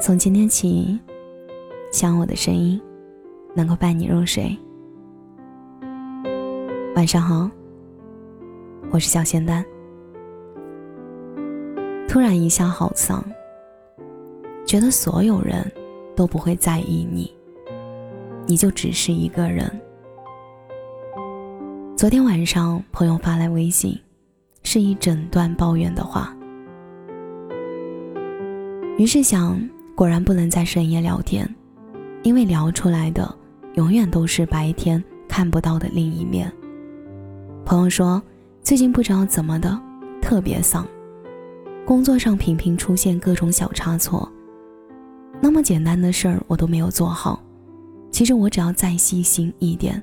从今天起，希望我的声音能够伴你入睡。晚上好，我是小仙丹。突然一下好丧，觉得所有人都不会在意你，你就只是一个人。昨天晚上，朋友发来微信，是一整段抱怨的话。于是想，果然不能在深夜聊天，因为聊出来的永远都是白天看不到的另一面。朋友说，最近不知道怎么的，特别丧，工作上频频出现各种小差错，那么简单的事儿我都没有做好，其实我只要再细心一点，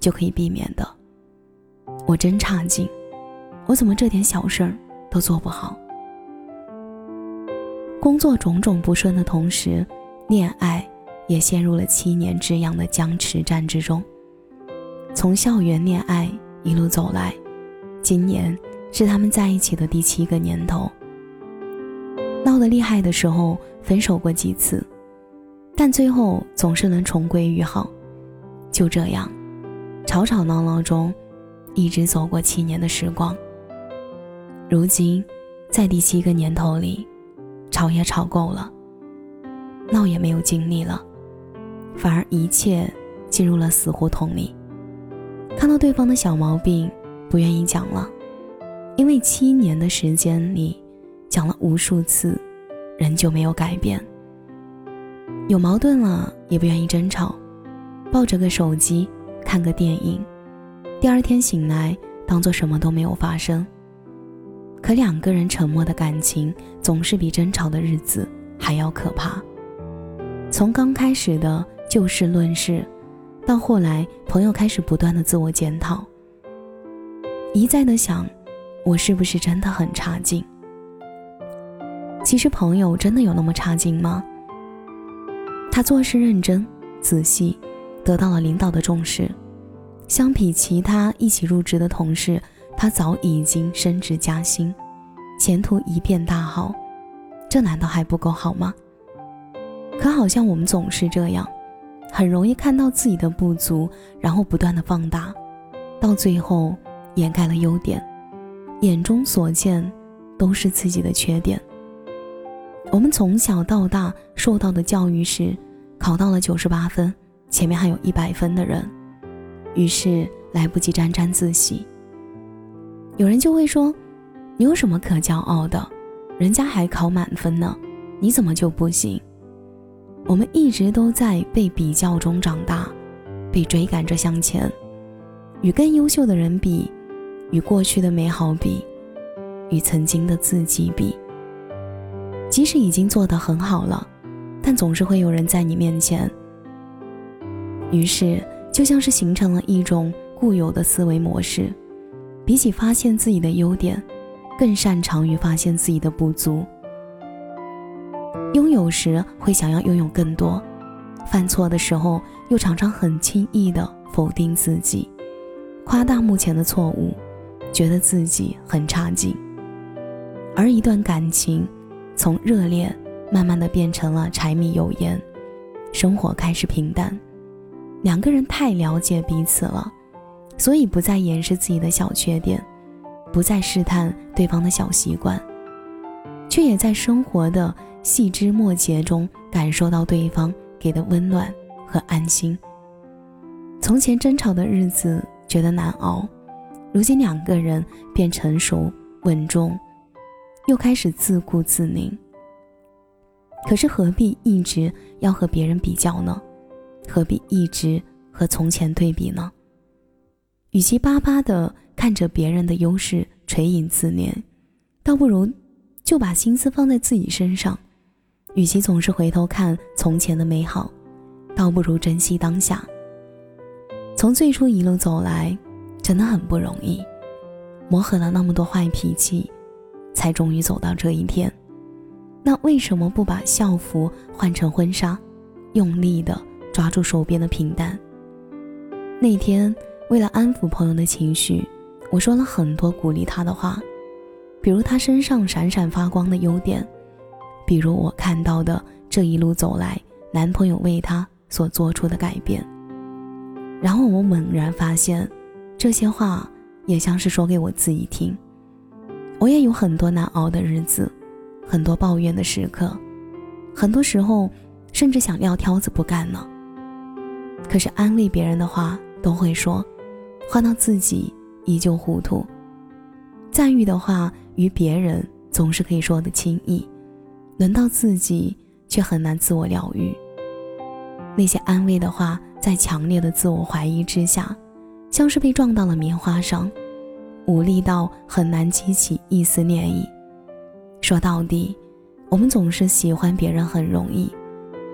就可以避免的。我真差劲，我怎么这点小事儿都做不好？工作种种不顺的同时，恋爱也陷入了七年之痒的僵持战之中。从校园恋爱一路走来，今年是他们在一起的第七个年头。闹得厉害的时候，分手过几次，但最后总是能重归于好。就这样，吵吵闹闹中，一直走过七年的时光。如今，在第七个年头里。吵也吵够了，闹也没有精力了，反而一切进入了死胡同里。看到对方的小毛病，不愿意讲了，因为七年的时间里，讲了无数次，仍旧没有改变。有矛盾了也不愿意争吵，抱着个手机看个电影，第二天醒来当做什么都没有发生。可两个人沉默的感情，总是比争吵的日子还要可怕。从刚开始的就事论事，到后来朋友开始不断的自我检讨，一再的想，我是不是真的很差劲？其实朋友真的有那么差劲吗？他做事认真仔细，得到了领导的重视，相比其他一起入职的同事。他早已经升职加薪，前途一片大好，这难道还不够好吗？可好像我们总是这样，很容易看到自己的不足，然后不断的放大，到最后掩盖了优点，眼中所见都是自己的缺点。我们从小到大受到的教育是，考到了九十八分，前面还有一百分的人，于是来不及沾沾自喜。有人就会说：“你有什么可骄傲的？人家还考满分呢，你怎么就不行？”我们一直都在被比较中长大，被追赶着向前，与更优秀的人比，与过去的美好比，与曾经的自己比。即使已经做得很好了，但总是会有人在你面前。于是，就像是形成了一种固有的思维模式。比起发现自己的优点，更擅长于发现自己的不足。拥有时会想要拥有更多，犯错的时候又常常很轻易的否定自己，夸大目前的错误，觉得自己很差劲。而一段感情从热烈慢慢的变成了柴米油盐，生活开始平淡，两个人太了解彼此了。所以不再掩饰自己的小缺点，不再试探对方的小习惯，却也在生活的细枝末节中感受到对方给的温暖和安心。从前争吵的日子觉得难熬，如今两个人变成熟稳重，又开始自顾自宁。可是何必一直要和别人比较呢？何必一直和从前对比呢？与其巴巴的看着别人的优势垂影自怜，倒不如就把心思放在自己身上。与其总是回头看从前的美好，倒不如珍惜当下。从最初一路走来，真的很不容易，磨合了那么多坏脾气，才终于走到这一天。那为什么不把校服换成婚纱，用力的抓住手边的平淡？那天。为了安抚朋友的情绪，我说了很多鼓励他的话，比如他身上闪闪发光的优点，比如我看到的这一路走来，男朋友为他所做出的改变。然后我猛然发现，这些话也像是说给我自己听。我也有很多难熬的日子，很多抱怨的时刻，很多时候甚至想撂挑子不干了。可是安慰别人的话都会说，换到自己依旧糊涂。赞誉的话与别人总是可以说的轻易，轮到自己却很难自我疗愈。那些安慰的话，在强烈的自我怀疑之下，像是被撞到了棉花上，无力到很难激起一丝涟漪。说到底，我们总是喜欢别人很容易，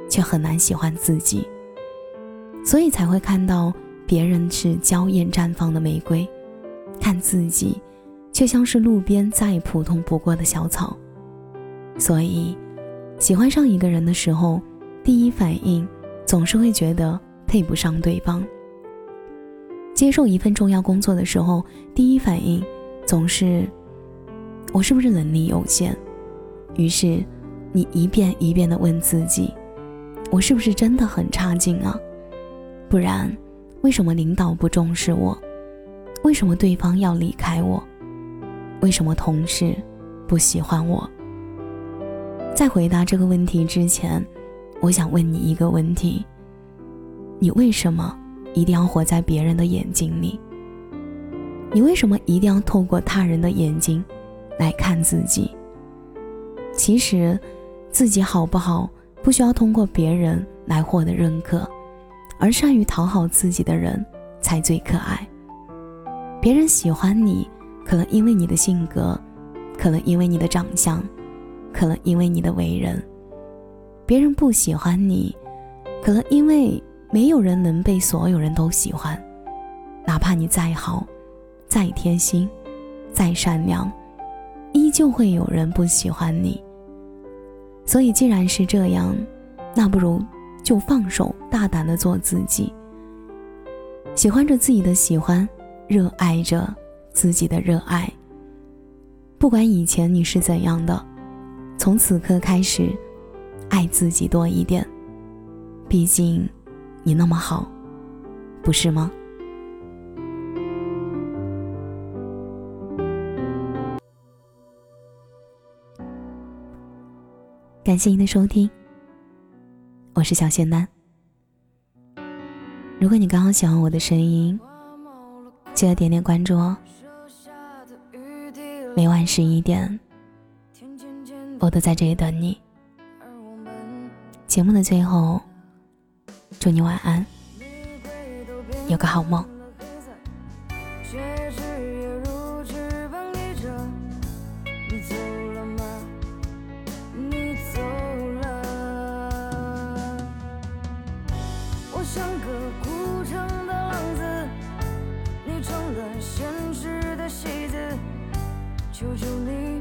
却很难喜欢自己。所以才会看到别人是娇艳绽放的玫瑰，看自己，却像是路边再普通不过的小草。所以，喜欢上一个人的时候，第一反应总是会觉得配不上对方。接受一份重要工作的时候，第一反应总是我是不是能力有限？于是，你一遍一遍地问自己，我是不是真的很差劲啊？不然，为什么领导不重视我？为什么对方要离开我？为什么同事不喜欢我？在回答这个问题之前，我想问你一个问题：你为什么一定要活在别人的眼睛里？你为什么一定要透过他人的眼睛来看自己？其实，自己好不好，不需要通过别人来获得认可。而善于讨好自己的人才最可爱。别人喜欢你，可能因为你的性格，可能因为你的长相，可能因为你的为人；别人不喜欢你，可能因为没有人能被所有人都喜欢。哪怕你再好、再贴心、再善良，依旧会有人不喜欢你。所以，既然是这样，那不如。就放手，大胆的做自己。喜欢着自己的喜欢，热爱着自己的热爱。不管以前你是怎样的，从此刻开始，爱自己多一点。毕竟，你那么好，不是吗？感谢您的收听。我是小仙丹。如果你刚好喜欢我的声音，记得点点关注哦。每晚十一点，我都在这里等你。节目的最后，祝你晚安，有个好梦。求求你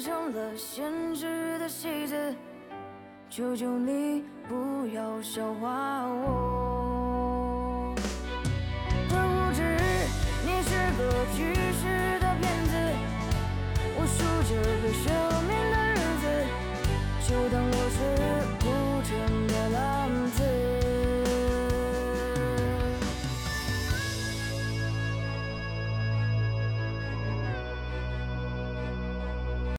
成了现实的戏子，求求你不要笑话我。